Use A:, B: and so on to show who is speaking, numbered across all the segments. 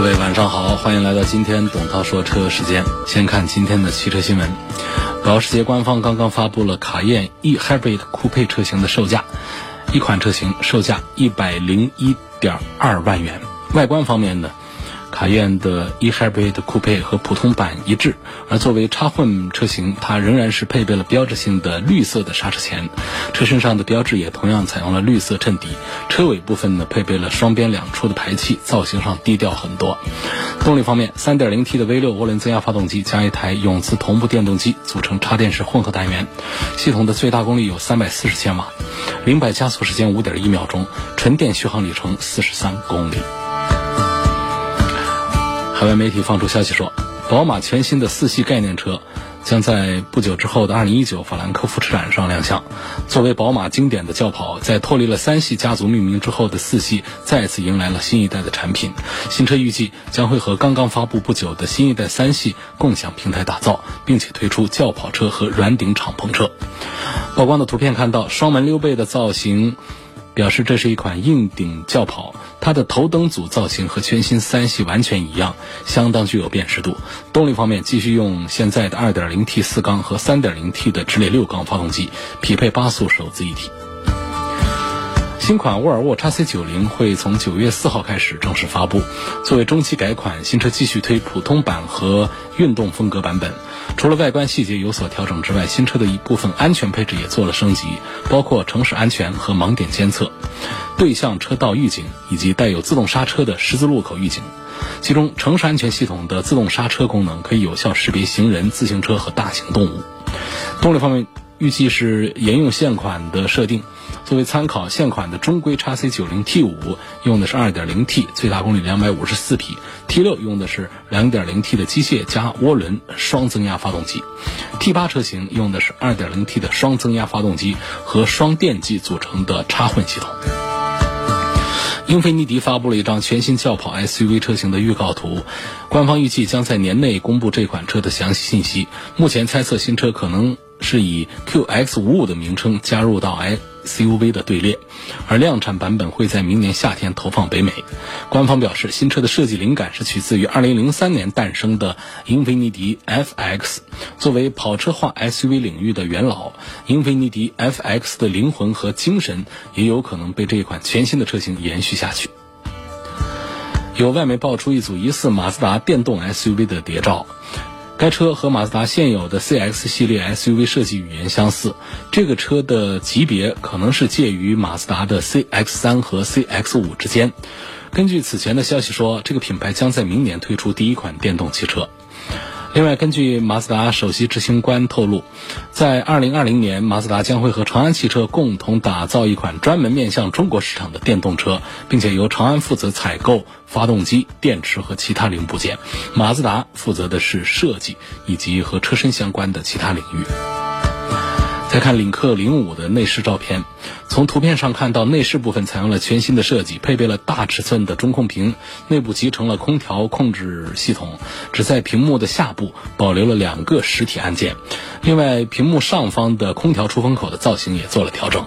A: 各位晚上好，欢迎来到今天董涛说车时间。先看今天的汽车新闻，保时捷官方刚刚发布了卡宴 e Hybrid 酷配车型的售价，一款车型售价一百零一点二万元。外观方面呢？卡宴的 e-hybrid 酷配和普通版一致，而作为插混车型，它仍然是配备了标志性的绿色的刹车钳，车身上的标志也同样采用了绿色衬底。车尾部分呢，配备了双边两出的排气，造型上低调很多。动力方面，3.0T 的 V6 涡轮增压发动机加一台永磁同步电动机组成插电式混合单元，系统的最大功率有340千瓦，零百加速时间5.1秒钟，纯电续航里程43公里。海外媒体放出消息说，宝马全新的四系概念车将在不久之后的2019法兰克福车展上亮相。作为宝马经典的轿跑，在脱离了三系家族命名之后的四系再次迎来了新一代的产品。新车预计将会和刚刚发布不久的新一代三系共享平台打造，并且推出轿跑车和软顶敞篷车。曝光的图片看到双门溜背的造型。表示这是一款硬顶轿跑，它的头灯组造型和全新三系完全一样，相当具有辨识度。动力方面继续用现在的 2.0T 四缸和 3.0T 的直列六缸发动机，匹配八速手自一体。新款沃尔沃 XC90 会从九月四号开始正式发布。作为中期改款，新车继续推普通版和运动风格版本。除了外观细节有所调整之外，新车的一部分安全配置也做了升级，包括城市安全和盲点监测、对向车道预警以及带有自动刹车的十字路口预警。其中，城市安全系统的自动刹车功能可以有效识别行人、自行车和大型动物。动力方面，预计是沿用现款的设定。作为参考，现款的中规 x C 九零 T 五用的是二点零 T，最大功率两百五十四匹；T 六用的是两点零 T 的机械加涡轮双增压发动机；T 八车型用的是二点零 T 的双增压发动机和双电机组成的插混系统。英菲尼迪发布了一张全新轿跑 SUV 车型的预告图，官方预计将在年内公布这款车的详细信息。目前猜测新车可能。是以 QX55 的名称加入到 SUV 的队列，而量产版本会在明年夏天投放北美。官方表示，新车的设计灵感是取自于2003年诞生的英菲尼迪 FX。作为跑车化 SUV 领域的元老，英菲尼迪 FX 的灵魂和精神也有可能被这一款全新的车型延续下去。有外媒爆出一组疑似马自达电动 SUV 的谍照。该车和马自达现有的 CX 系列 SUV 设计语言相似，这个车的级别可能是介于马自达的 CX-3 和 CX-5 之间。根据此前的消息说，这个品牌将在明年推出第一款电动汽车。另外，根据马自达首席执行官透露，在2020年，马自达将会和长安汽车共同打造一款专门面向中国市场的电动车，并且由长安负责采购发动机、电池和其他零部件，马自达负责的是设计以及和车身相关的其他领域。再看领克零五的内饰照片，从图片上看到，内饰部分采用了全新的设计，配备了大尺寸的中控屏，内部集成了空调控制系统，只在屏幕的下部保留了两个实体按键。另外，屏幕上方的空调出风口的造型也做了调整。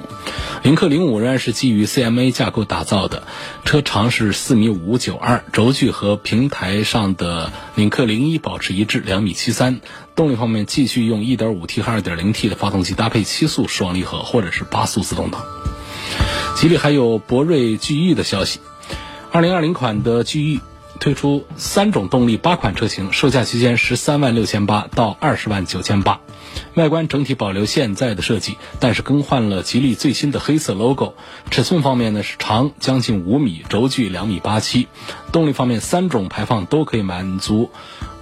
A: 领克零五仍然是基于 CMA 架构打造的，车长是四米五九二，轴距和平台上的领克零一保持一致，两米七三。动力方面，继续用 1.5T 和 2.0T 的发动机搭配七速双离合或者是八速自动挡。吉利还有博瑞 GE 的消息，2020款的 GE 推出三种动力八款车型，售价区间十三万六千八到二十万九千八。外观整体保留现在的设计，但是更换了吉利最新的黑色 logo。尺寸方面呢是长将近五米，轴距两米八七。动力方面，三种排放都可以满足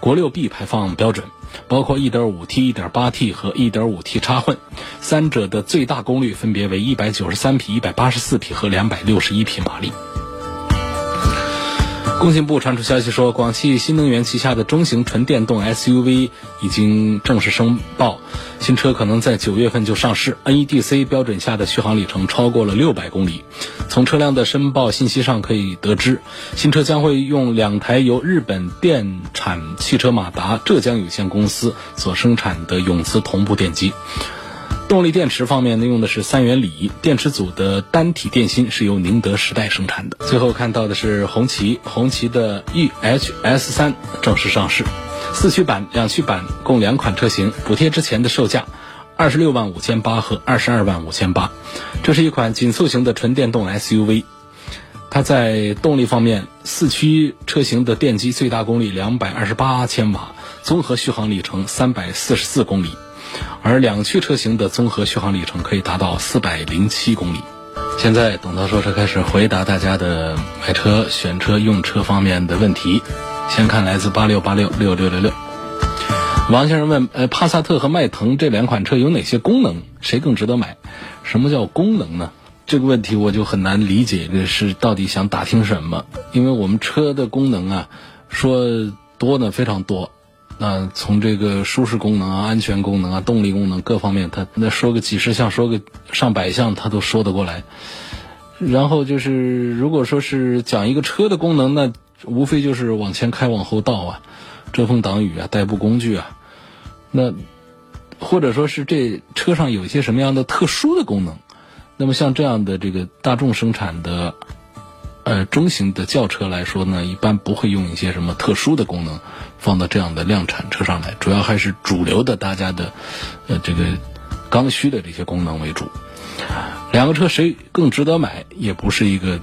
A: 国六 B 排放标准。包括 1.5T、1.8T 和 1.5T 插混，三者的最大功率分别为193匹、184匹和261匹马力。工信部传出消息说，广汽新能源旗下的中型纯电动 SUV 已经正式申报，新车可能在九月份就上市。NEDC 标准下的续航里程超过了六百公里。从车辆的申报信息上可以得知，新车将会用两台由日本电产汽车马达浙江有限公司所生产的永磁同步电机。动力电池方面呢，用的是三元锂，电池组的单体电芯是由宁德时代生产的。最后看到的是红旗，红旗的 EHS 三正式上市，四驱版、两驱版共两款车型，补贴之前的售价二十六万五千八和二十二万五千八。这是一款紧凑型的纯电动 SUV，它在动力方面，四驱车型的电机最大功率两百二十八千瓦，综合续航里程三百四十四公里。而两驱车型的综合续航里程可以达到四百零七公里。现在董涛说车开始回答大家的买车、选车、用车方面的问题。先看来自八六八六六六六六，王先生问：呃，帕萨特和迈腾这两款车有哪些功能？谁更值得买？什么叫功能呢？这个问题我就很难理解，这是到底想打听什么？因为我们车的功能啊，说多呢非常多。那从这个舒适功能啊、安全功能啊、动力功能各方面，他那说个几十项、说个上百项，他都说得过来。然后就是，如果说是讲一个车的功能，那无非就是往前开、往后倒啊，遮风挡雨啊、代步工具啊。那或者说是这车上有一些什么样的特殊的功能？那么像这样的这个大众生产的呃中型的轿车来说呢，一般不会用一些什么特殊的功能。放到这样的量产车上来，主要还是主流的大家的，呃，这个刚需的这些功能为主。两个车谁更值得买，也不是一个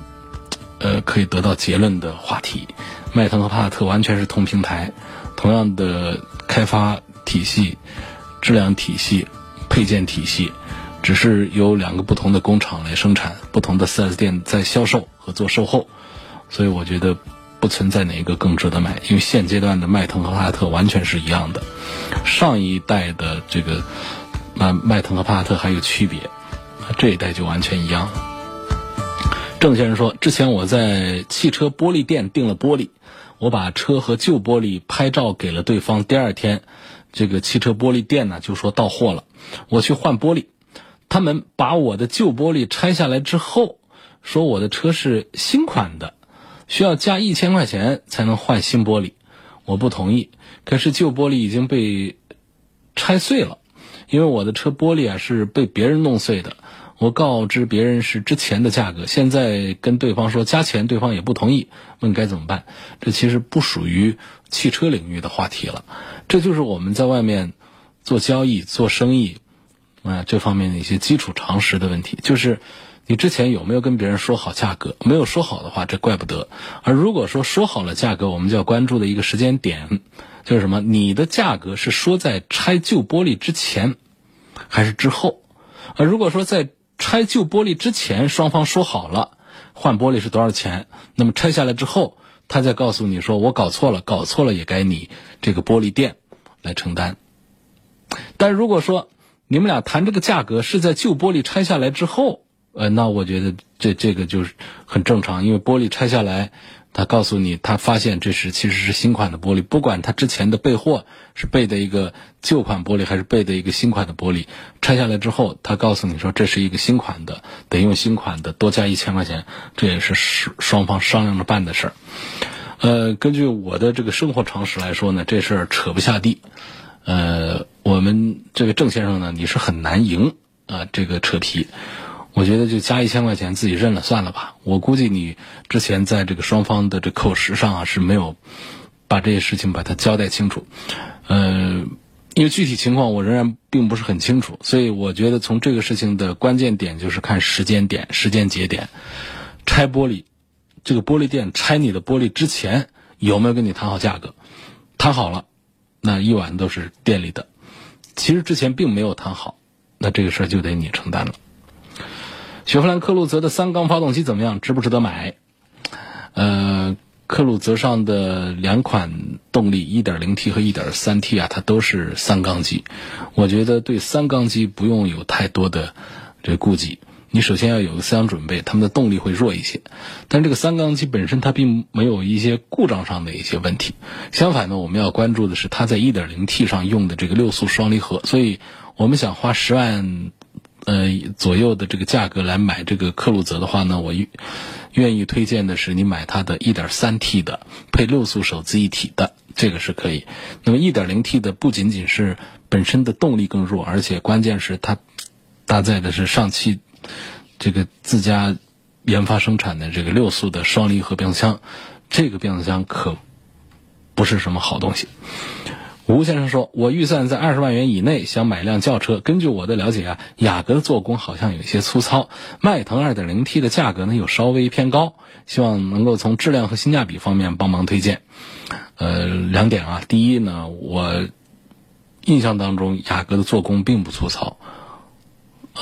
A: 呃可以得到结论的话题。迈腾和帕萨特完全是同平台，同样的开发体系、质量体系、配件体系，只是由两个不同的工厂来生产，不同的 4S 店在销售和做售后，所以我觉得。不存在哪一个更值得买，因为现阶段的迈腾和帕萨特完全是一样的。上一代的这个迈迈腾和帕萨特还有区别，这一代就完全一样了。郑先生说，之前我在汽车玻璃店订了玻璃，我把车和旧玻璃拍照给了对方，第二天这个汽车玻璃店呢就说到货了，我去换玻璃，他们把我的旧玻璃拆下来之后，说我的车是新款的。需要加一千块钱才能换新玻璃，我不同意。可是旧玻璃已经被拆碎了，因为我的车玻璃啊是被别人弄碎的。我告知别人是之前的价格，现在跟对方说加钱，对方也不同意，问该怎么办？这其实不属于汽车领域的话题了，这就是我们在外面做交易、做生意啊这方面的一些基础常识的问题，就是。你之前有没有跟别人说好价格？没有说好的话，这怪不得。而如果说说好了价格，我们就要关注的一个时间点，就是什么？你的价格是说在拆旧玻璃之前，还是之后？而如果说在拆旧玻璃之前，双方说好了换玻璃是多少钱，那么拆下来之后，他再告诉你说我搞错了，搞错了也该你这个玻璃店来承担。但如果说你们俩谈这个价格是在旧玻璃拆下来之后，呃，那我觉得这这个就是很正常，因为玻璃拆下来，他告诉你，他发现这是其实是新款的玻璃，不管他之前的备货是备的一个旧款玻璃，还是备的一个新款的玻璃，拆下来之后，他告诉你说这是一个新款的，得用新款的，多加一千块钱，这也是双方商量着办的事儿。呃，根据我的这个生活常识来说呢，这事儿扯不下地。呃，我们这个郑先生呢，你是很难赢啊，这个扯皮。我觉得就加一千块钱，自己认了算了吧。我估计你之前在这个双方的这口实上啊是没有把这些事情把它交代清楚，呃，因为具体情况我仍然并不是很清楚，所以我觉得从这个事情的关键点就是看时间点、时间节点。拆玻璃，这个玻璃店拆你的玻璃之前有没有跟你谈好价格？谈好了，那一晚都是店里的。其实之前并没有谈好，那这个事儿就得你承担了。雪佛兰科鲁泽的三缸发动机怎么样？值不值得买？呃，科鲁泽上的两款动力，1.0T 和 1.3T 啊，它都是三缸机。我觉得对三缸机不用有太多的这顾忌。你首先要有个思想准备，他们的动力会弱一些。但这个三缸机本身它并没有一些故障上的一些问题，相反呢，我们要关注的是它在 1.0T 上用的这个六速双离合。所以，我们想花十万呃左右的这个价格来买这个克鲁泽的话呢，我愿意推荐的是你买它的 1.3T 的配六速手自一体的。这个是可以。那么 1.0T 的不仅仅是本身的动力更弱，而且关键是它搭载的是上汽这个自家研发生产的这个六速的双离合变速箱，这个变速箱可不是什么好东西。吴先生说：“我预算在二十万元以内，想买辆轿车。根据我的了解啊，雅阁的做工好像有些粗糙，迈腾 2.0T 的价格呢又稍微偏高，希望能够从质量和性价比方面帮忙推荐。”呃，两点啊，第一呢，我印象当中雅阁的做工并不粗糙，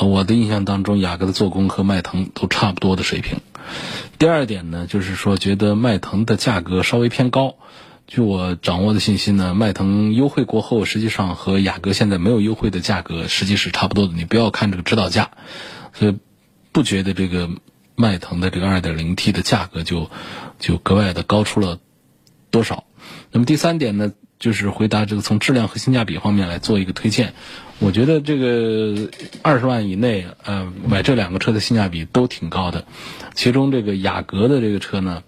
A: 我的印象当中雅阁的做工和迈腾都差不多的水平。第二点呢，就是说觉得迈腾的价格稍微偏高。据我掌握的信息呢，迈腾优惠过后，实际上和雅阁现在没有优惠的价格实际是差不多的。你不要看这个指导价，所以不觉得这个迈腾的这个 2.0T 的价格就就格外的高出了多少。那么第三点呢，就是回答这个从质量和性价比方面来做一个推荐。我觉得这个二十万以内，呃，买这两个车的性价比都挺高的。其中这个雅阁的这个车呢，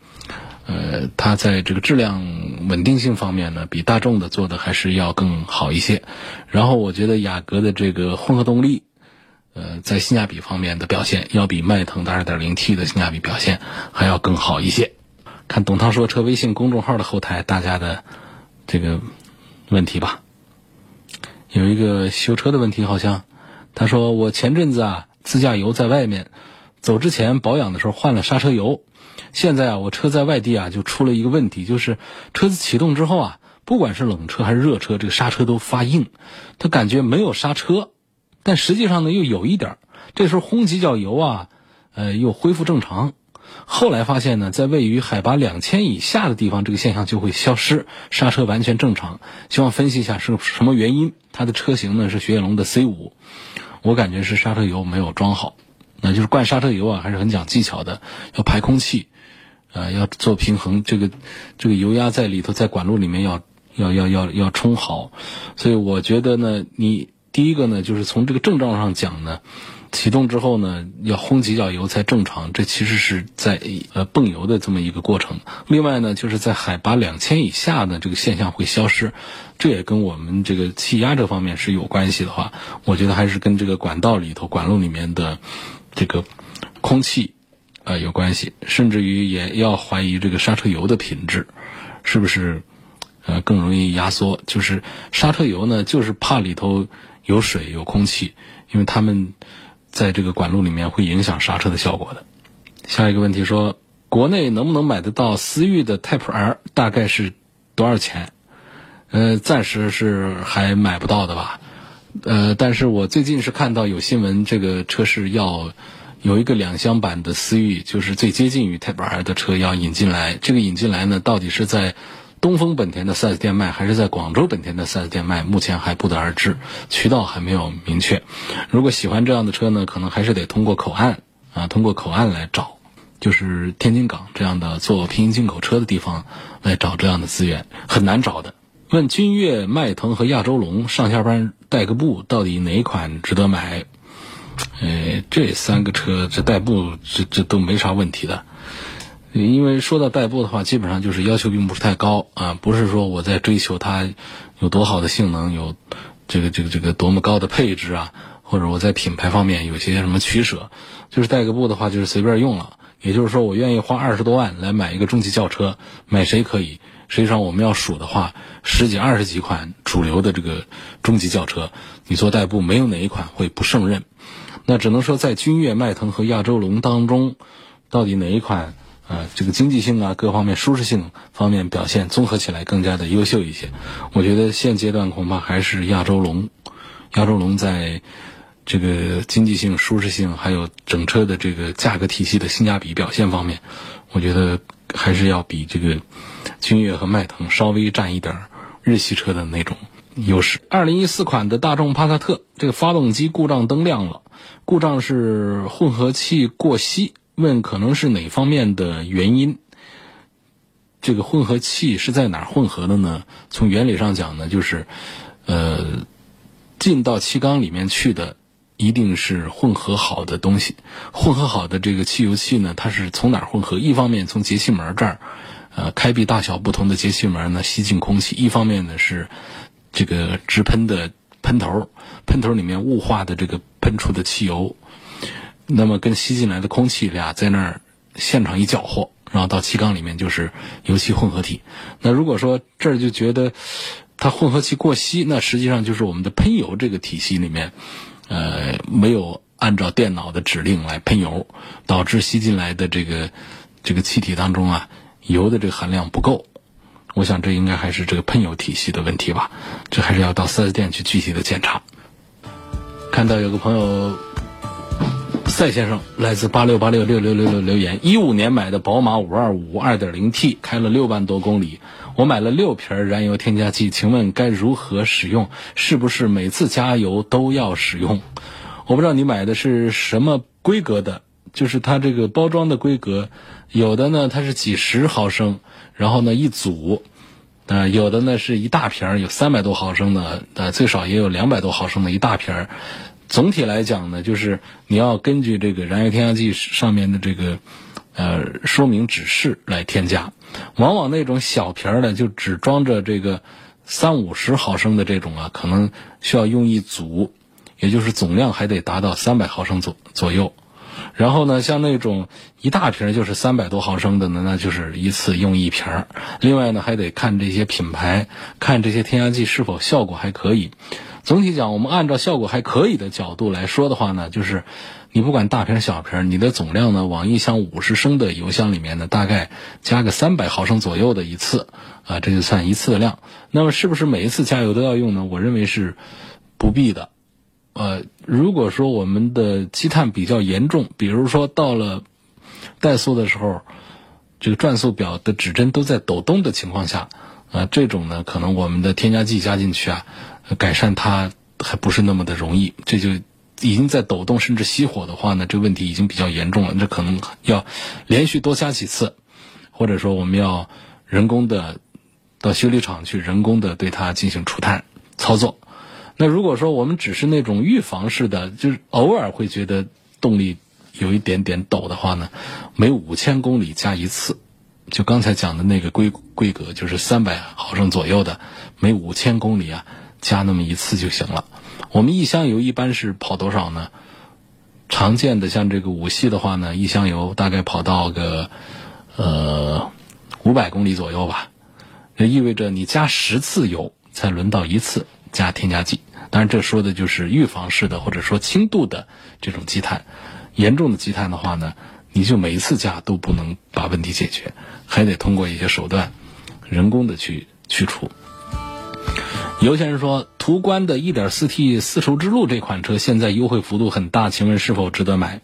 A: 呃，它在这个质量稳定性方面呢，比大众的做的还是要更好一些。然后我觉得雅阁的这个混合动力，呃，在性价比方面的表现，要比迈腾的 2.0T 的性价比表现还要更好一些。看董涛说车微信公众号的后台，大家的这个问题吧。有一个修车的问题，好像他说我前阵子啊自驾游在外面，走之前保养的时候换了刹车油，现在啊我车在外地啊就出了一个问题，就是车子启动之后啊，不管是冷车还是热车，这个刹车都发硬，他感觉没有刹车，但实际上呢又有一点，这时候轰几脚油啊，呃又恢复正常。后来发现呢，在位于海拔两千以下的地方，这个现象就会消失，刹车完全正常。希望分析一下是什么原因。它的车型呢是雪铁龙的 C 五，我感觉是刹车油没有装好。那就是灌刹车油啊，还是很讲技巧的，要排空气，呃，要做平衡。这个这个油压在里头，在管路里面要要要要要充好。所以我觉得呢，你第一个呢，就是从这个症状上讲呢。启动之后呢，要轰几脚油才正常，这其实是在呃泵油的这么一个过程。另外呢，就是在海拔两千以下呢，这个现象会消失，这也跟我们这个气压这方面是有关系的话，我觉得还是跟这个管道里头、管路里面的这个空气啊有关系，甚至于也要怀疑这个刹车油的品质是不是呃更容易压缩。就是刹车油呢，就是怕里头有水、有空气，因为他们。在这个管路里面会影响刹车的效果的。下一个问题说，国内能不能买得到思域的 Type R？大概是多少钱？呃，暂时是还买不到的吧。呃，但是我最近是看到有新闻，这个车是要有一个两厢版的思域，就是最接近于 Type R 的车要引进来。这个引进来呢，到底是在？东风本田的 4S 店卖还是在广州本田的 4S 店卖，目前还不得而知，渠道还没有明确。如果喜欢这样的车呢，可能还是得通过口岸啊，通过口岸来找，就是天津港这样的做平行进口车的地方来找这样的资源，很难找的。问君越、迈腾和亚洲龙上下班代个步，到底哪款值得买？呃，这三个车这代步这这都没啥问题的。因为说到代步的话，基本上就是要求并不是太高啊，不是说我在追求它有多好的性能，有这个这个这个多么高的配置啊，或者我在品牌方面有些什么取舍，就是代个步的话就是随便用了。也就是说，我愿意花二十多万来买一个中级轿车，买谁可以？实际上我们要数的话，十几二十几款主流的这个中级轿车，你做代步没有哪一款会不胜任。那只能说在君越、迈腾和亚洲龙当中，到底哪一款？呃，这个经济性啊，各方面舒适性方面表现综合起来更加的优秀一些。我觉得现阶段恐怕还是亚洲龙，亚洲龙在这个经济性、舒适性，还有整车的这个价格体系的性价比表现方面，我觉得还是要比这个君越和迈腾稍微占一点日系车的那种优势。二零一四款的大众帕萨特这个发动机故障灯亮了，故障是混合气过稀，问可能是哪方面的原因？这个混合气是在哪儿混合的呢？从原理上讲呢，就是呃进到气缸里面去的。一定是混合好的东西，混合好的这个汽油气呢，它是从哪儿混合？一方面从节气门这儿，呃，开闭大小不同的节气门呢吸进空气；一方面呢是这个直喷的喷头，喷头里面雾化的这个喷出的汽油，那么跟吸进来的空气俩在那儿现场一搅和，然后到气缸里面就是油气混合体。那如果说这儿就觉得它混合气过稀，那实际上就是我们的喷油这个体系里面。呃，没有按照电脑的指令来喷油，导致吸进来的这个这个气体当中啊，油的这个含量不够。我想这应该还是这个喷油体系的问题吧，这还是要到四 S 店去具体的检查。看到有个朋友赛先生来自八六八六六六六六留言：一五年买的宝马五二五二点零 T，开了六万多公里。我买了六瓶燃油添加剂，请问该如何使用？是不是每次加油都要使用？我不知道你买的是什么规格的，就是它这个包装的规格，有的呢它是几十毫升，然后呢一组，啊，有的呢是一大瓶，有三百多毫升的，呃，最少也有两百多毫升的一大瓶。总体来讲呢，就是你要根据这个燃油添加剂上面的这个。呃，说明指示来添加，往往那种小瓶儿的就只装着这个三五十毫升的这种啊，可能需要用一组，也就是总量还得达到三百毫升左左右。然后呢，像那种一大瓶儿就是三百多毫升的呢，那就是一次用一瓶儿。另外呢，还得看这些品牌，看这些添加剂是否效果还可以。总体讲，我们按照效果还可以的角度来说的话呢，就是。你不管大瓶小瓶，你的总量呢，往一箱五十升的油箱里面呢，大概加个三百毫升左右的一次，啊，这就算一次的量。那么是不是每一次加油都要用呢？我认为是不必的。呃，如果说我们的积碳比较严重，比如说到了怠速的时候，这个转速表的指针都在抖动的情况下，啊，这种呢，可能我们的添加剂加进去啊，改善它还不是那么的容易，这就。已经在抖动甚至熄火的话呢，这问题已经比较严重了。这可能要连续多加几次，或者说我们要人工的到修理厂去人工的对它进行除碳操作。那如果说我们只是那种预防式的，就是偶尔会觉得动力有一点点抖的话呢，每五千公里加一次，就刚才讲的那个规规格，就是三百毫升左右的，每五千公里啊加那么一次就行了。我们一箱油一般是跑多少呢？常见的像这个五系的话呢，一箱油大概跑到个呃五百公里左右吧。这意味着你加十次油才轮到一次加添加剂。当然，这说的就是预防式的或者说轻度的这种积碳。严重的积碳的话呢，你就每一次加都不能把问题解决，还得通过一些手段人工的去去除。尤先生说：“途观的 1.4T 丝绸之路这款车现在优惠幅度很大，请问是否值得买？”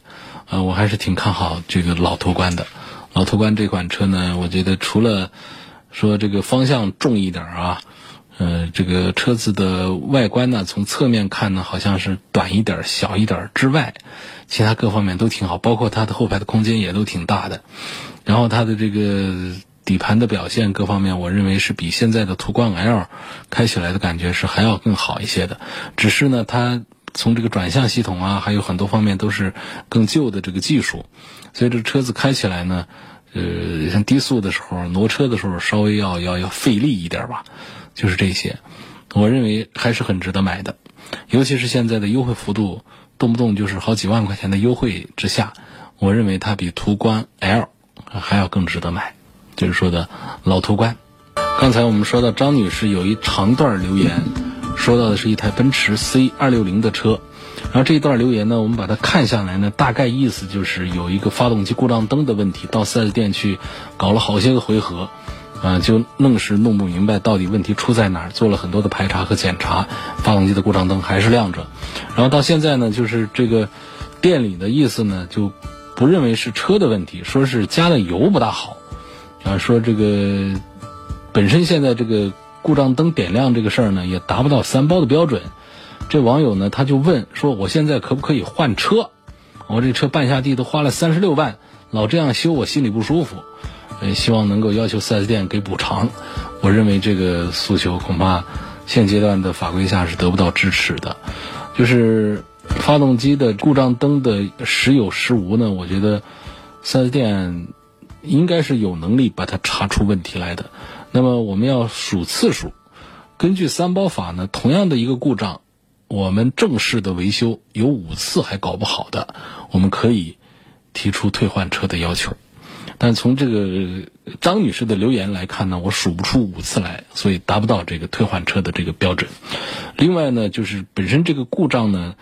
A: 呃，我还是挺看好这个老途观的。老途观这款车呢，我觉得除了说这个方向重一点啊，呃，这个车子的外观呢，从侧面看呢，好像是短一点、小一点之外，其他各方面都挺好，包括它的后排的空间也都挺大的。然后它的这个。底盘的表现各方面，我认为是比现在的途观 L 开起来的感觉是还要更好一些的。只是呢，它从这个转向系统啊，还有很多方面都是更旧的这个技术，所以这车子开起来呢，呃，像低速的时候挪车的时候稍微要要要费力一点吧，就是这些。我认为还是很值得买的，尤其是现在的优惠幅度动不动就是好几万块钱的优惠之下，我认为它比途观 L 还要更值得买。就是说的老途观。刚才我们说到张女士有一长段留言，说到的是一台奔驰 C 二六零的车。然后这一段留言呢，我们把它看下来呢，大概意思就是有一个发动机故障灯的问题，到 4S 店去搞了好些个回合，啊，就愣是弄不明白到底问题出在哪儿，做了很多的排查和检查，发动机的故障灯还是亮着。然后到现在呢，就是这个店里的意思呢，就不认为是车的问题，说是加的油不大好。啊，说这个本身现在这个故障灯点亮这个事儿呢，也达不到三包的标准。这网友呢，他就问说：“我现在可不可以换车？我这车半下地都花了三十六万，老这样修，我心里不舒服。呃，希望能够要求 4S 店给补偿。我认为这个诉求恐怕现阶段的法规下是得不到支持的。就是发动机的故障灯的时有时无呢，我觉得 4S 店应该是有能力把它查出问题来的。那么我们要数次数，根据三包法呢，同样的一个故障。我们正式的维修有五次还搞不好的，我们可以提出退换车的要求。但从这个张女士的留言来看呢，我数不出五次来，所以达不到这个退换车的这个标准。另外呢，就是本身这个故障呢，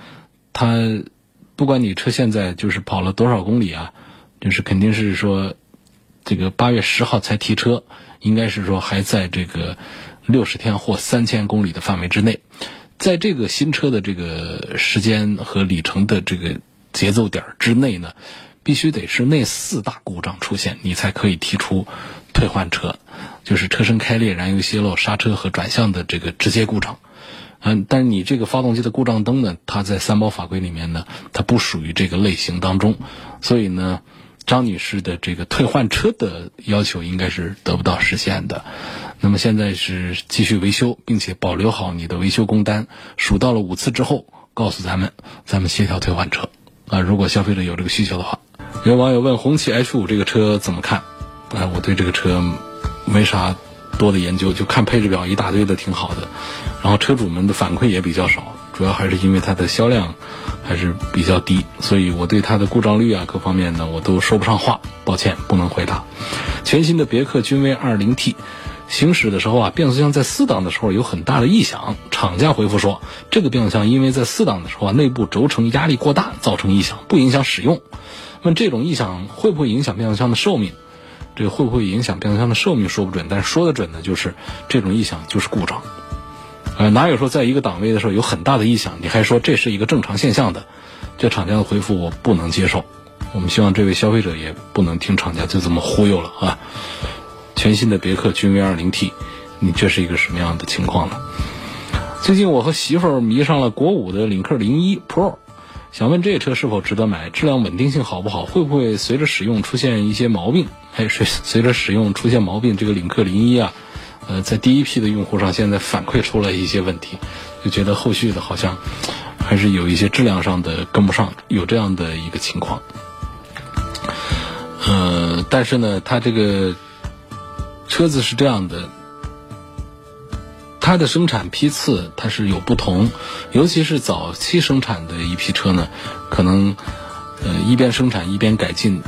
A: 它不管你车现在就是跑了多少公里啊，就是肯定是说这个八月十号才提车，应该是说还在这个六十天或三千公里的范围之内。在这个新车的这个时间和里程的这个节奏点之内呢，必须得是那四大故障出现，你才可以提出退换车，就是车身开裂、燃油泄漏、刹车和转向的这个直接故障。嗯，但是你这个发动机的故障灯呢，它在三包法规里面呢，它不属于这个类型当中，所以呢，张女士的这个退换车的要求应该是得不到实现的。那么现在是继续维修，并且保留好你的维修工单，数到了五次之后，告诉咱们，咱们协调退换车。啊，如果消费者有这个需求的话，有网友问红旗 H 五这个车怎么看？啊，我对这个车没啥多的研究，就看配置表一大堆的挺好的，然后车主们的反馈也比较少，主要还是因为它的销量还是比较低，所以我对它的故障率啊各方面呢我都说不上话，抱歉不能回答。全新的别克君威 2.0T。行驶的时候啊，变速箱在四档的时候有很大的异响。厂家回复说，这个变速箱因为在四档的时候啊，内部轴承压力过大造成异响，不影响使用。问这种异响会不会影响变速箱的寿命？这个会不会影响变速箱的寿命说不准，但是说的准的就是这种异响就是故障。呃，哪有说在一个档位的时候有很大的异响，你还说这是一个正常现象的？这厂家的回复我不能接受。我们希望这位消费者也不能听厂家就这么忽悠了啊。全新的别克君威 2.0T，你这是一个什么样的情况呢？最近我和媳妇儿迷上了国五的领克零一 Pro，想问这车是否值得买？质量稳定性好不好？会不会随着使用出现一些毛病？哎，随随着使用出现毛病，这个领克零一啊，呃，在第一批的用户上现在反馈出来一些问题，就觉得后续的好像还是有一些质量上的跟不上，有这样的一个情况。呃，但是呢，它这个。车子是这样的，它的生产批次它是有不同，尤其是早期生产的一批车呢，可能呃一边生产一边改进，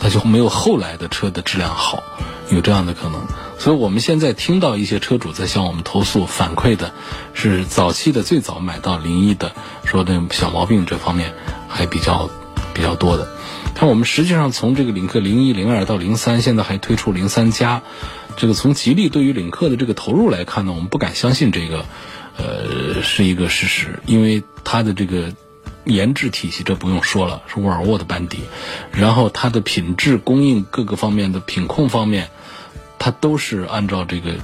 A: 它就没有后来的车的质量好，有这样的可能。所以我们现在听到一些车主在向我们投诉反馈的，是早期的最早买到零一的，说的小毛病这方面还比较比较多的。但我们实际上从这个领克零一、零二到零三，现在还推出零三加。这个从吉利对于领克的这个投入来看呢，我们不敢相信这个，呃，是一个事实，因为它的这个研制体系这不用说了，是沃尔沃的班底，然后它的品质供应各个方面的品控方面，它都是按照这个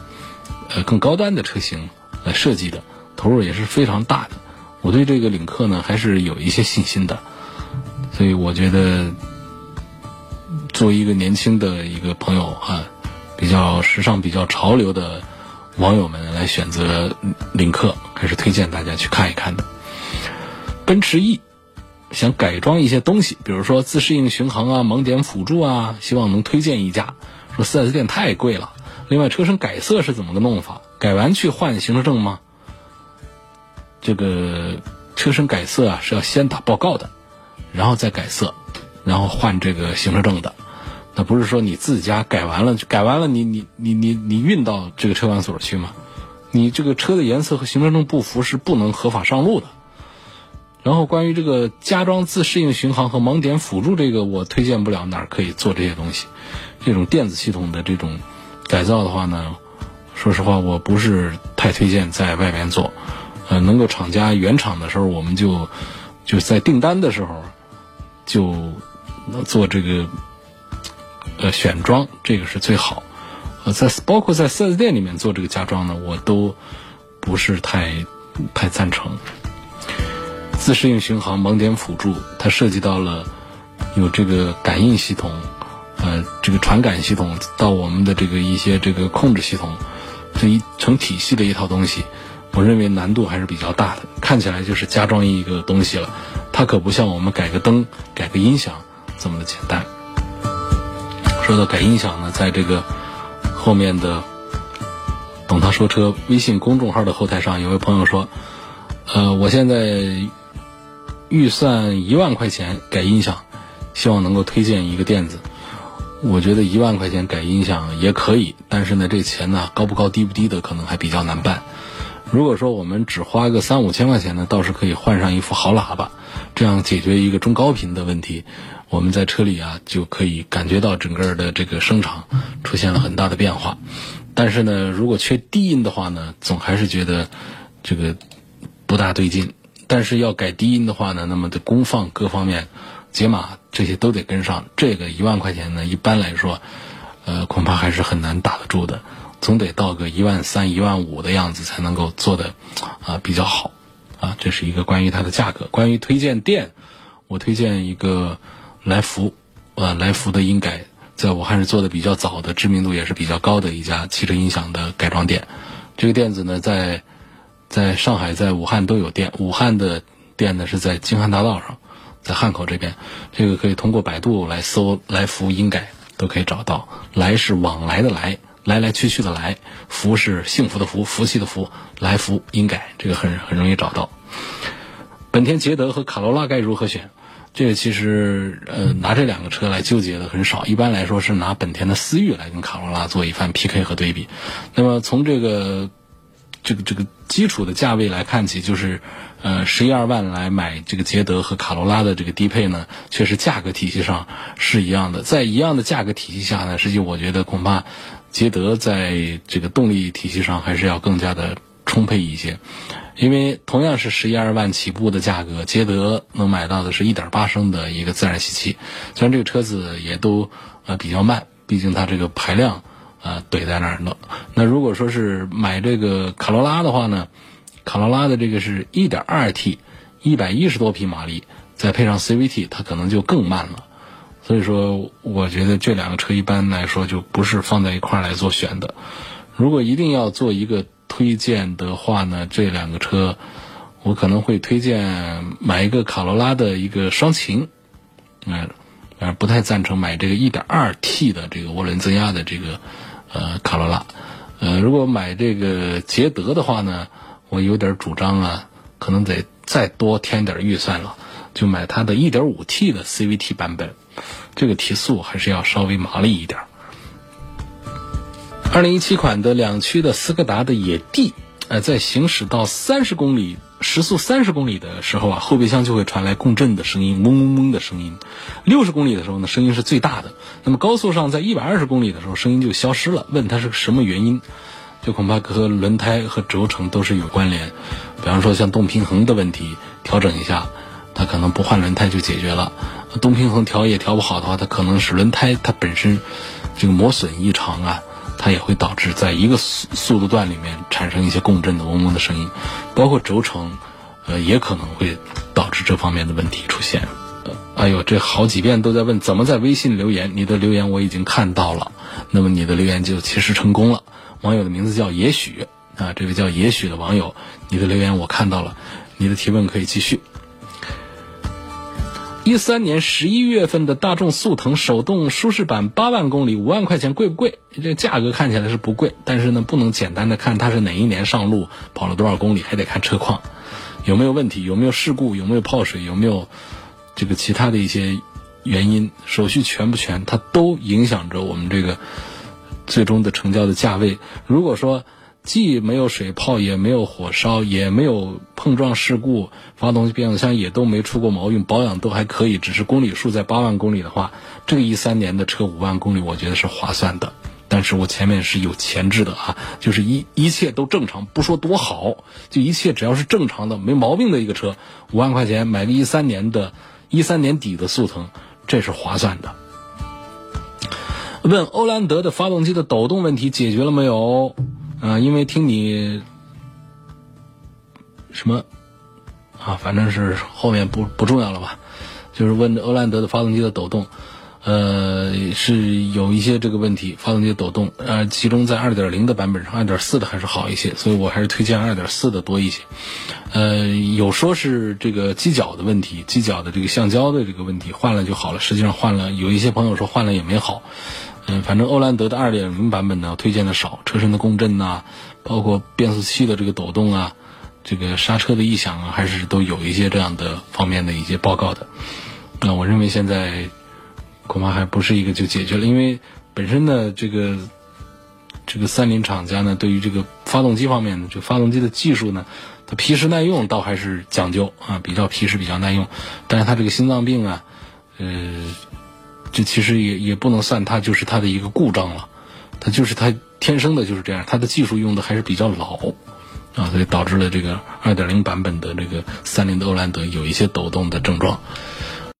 A: 呃更高端的车型来设计的，投入也是非常大的。我对这个领克呢还是有一些信心的，所以我觉得作为一个年轻的一个朋友啊。比较时尚、比较潮流的网友们来选择领克，还是推荐大家去看一看的。奔驰 E 想改装一些东西，比如说自适应巡航啊、盲点辅助啊，希望能推荐一家。说 4S 店太贵了。另外，车身改色是怎么个弄法？改完去换行车证吗？这个车身改色啊是要先打报告的，然后再改色，然后换这个行车证的。那不是说你自己家改完了，改完了你你你你你运到这个车管所去吗？你这个车的颜色和行车证不符是不能合法上路的。然后关于这个加装自适应巡航和盲点辅助，这个我推荐不了哪儿可以做这些东西。这种电子系统的这种改造的话呢，说实话我不是太推荐在外边做。呃，能够厂家原厂的时候，我们就就在订单的时候就做这个。呃，选装这个是最好，呃，在包括在 4S 店里面做这个加装呢，我都不是太太赞成。自适应巡航、盲点辅助，它涉及到了有这个感应系统，呃，这个传感系统到我们的这个一些这个控制系统，这一成体系的一套东西，我认为难度还是比较大的。看起来就是加装一个东西了，它可不像我们改个灯、改个音响这么的简单。说到改音响呢，在这个后面的“懂他说车”微信公众号的后台上，有位朋友说：“呃，我现在。”预算一万块钱改音响，希望能够推荐一个垫子。我觉得一万块钱改音响也可以，但是呢，这钱呢高不高低不低的，可能还比较难办。如果说我们只花个三五千块钱呢，倒是可以换上一副好喇叭，这样解决一个中高频的问题。我们在车里啊就可以感觉到整个的这个声场出现了很大的变化。但是呢，如果缺低音的话呢，总还是觉得这个不大对劲。但是要改低音的话呢，那么的功放各方面、解码这些都得跟上。这个一万块钱呢，一般来说，呃，恐怕还是很难打得住的，总得到个一万三、一万五的样子才能够做的啊比较好。啊，这是一个关于它的价格。关于推荐店，我推荐一个来福，呃，来福的音改，在武汉是做的比较早的，知名度也是比较高的一家汽车音响的改装店。这个店子呢，在。在上海、在武汉都有店。武汉的店呢是在京汉大道上，在汉口这边。这个可以通过百度来搜“来福音改”，都可以找到。来是往来的来，来来去去的来；福是幸福的福，福气的福。来福音改，这个很很容易找到。本田捷德和卡罗拉该如何选？这个其实呃，拿这两个车来纠结的很少。一般来说是拿本田的思域来跟卡罗拉做一番 PK 和对比。那么从这个。这个这个基础的价位来看起，就是，呃，十一二万来买这个捷德和卡罗拉的这个低配呢，确实价格体系上是一样的。在一样的价格体系下呢，实际我觉得恐怕捷德在这个动力体系上还是要更加的充沛一些，因为同样是十一二万起步的价格，捷德能买到的是一点八升的一个自然吸气，虽然这个车子也都呃比较慢，毕竟它这个排量。啊，怼在那儿呢。那如果说是买这个卡罗拉的话呢，卡罗拉的这个是一点二 T，一百一十多匹马力，再配上 CVT，它可能就更慢了。所以说，我觉得这两个车一般来说就不是放在一块来做选的。如果一定要做一个推荐的话呢，这两个车我可能会推荐买一个卡罗拉的一个双擎，嗯，呃，不太赞成买这个一点二 T 的这个涡轮增压的这个。呃，卡罗拉，呃，如果买这个捷德的话呢，我有点主张啊，可能得再多添点预算了，就买它的 1.5T 的 CVT 版本，这个提速还是要稍微麻利一点。2017款的两驱的斯柯达的野地，呃，在行驶到三十公里。时速三十公里的时候啊，后备箱就会传来共振的声音，嗡嗡嗡的声音。六十公里的时候呢，声音是最大的。那么高速上在一百二十公里的时候，声音就消失了。问它是什么原因？就恐怕和轮胎和轴承都是有关联。比方说像动平衡的问题，调整一下，它可能不换轮胎就解决了。动平衡调也调不好的话，它可能是轮胎它本身这个磨损异常啊。它也会导致在一个速速度段里面产生一些共振的嗡嗡的声音，包括轴承，呃，也可能会导致这方面的问题出现。哎呦，这好几遍都在问怎么在微信留言，你的留言我已经看到了，那么你的留言就其实成功了。网友的名字叫也许啊，这位叫也许的网友，你的留言我看到了，你的提问可以继续。一三年十一月份的大众速腾手动舒适版八万公里五万块钱贵不贵？这价格看起来是不贵，但是呢，不能简单的看它是哪一年上路跑了多少公里，还得看车况有没有问题，有没有事故，有没有泡水，有没有这个其他的一些原因，手续全不全，它都影响着我们这个最终的成交的价位。如果说，既没有水泡，也没有火烧，也没有碰撞事故，发动机、变速箱也都没出过毛病，保养都还可以，只是公里数在八万公里的话，这个一三年的车五万公里，我觉得是划算的。但是我前面是有前置的啊，就是一一切都正常，不说多好，就一切只要是正常的、没毛病的一个车，五万块钱买个一三年的、一三年底的速腾，这是划算的。问欧蓝德的发动机的抖动问题解决了没有？啊，因为听你什么啊，反正是后面不不重要了吧？就是问欧蓝德的发动机的抖动。呃，是有一些这个问题，发动机抖动，呃，集中在二点零的版本上，二点四的还是好一些，所以我还是推荐二点四的多一些。呃，有说是这个机脚的问题，机脚的这个橡胶的这个问题换了就好了，实际上换了，有一些朋友说换了也没好。嗯，反正欧蓝德的二点零版本呢，推荐的少，车身的共振呐，包括变速器的这个抖动啊，这个刹车的异响啊，还是都有一些这样的方面的一些报告的。那我认为现在。恐怕还不是一个就解决了，因为本身呢，这个这个三菱厂家呢，对于这个发动机方面呢，就发动机的技术呢，它皮实耐用，倒还是讲究啊，比较皮实，比较耐用。但是它这个心脏病啊，呃，这其实也也不能算它就是它的一个故障了，它就是它天生的就是这样，它的技术用的还是比较老啊，所以导致了这个二点零版本的这个三菱的欧蓝德有一些抖动的症状。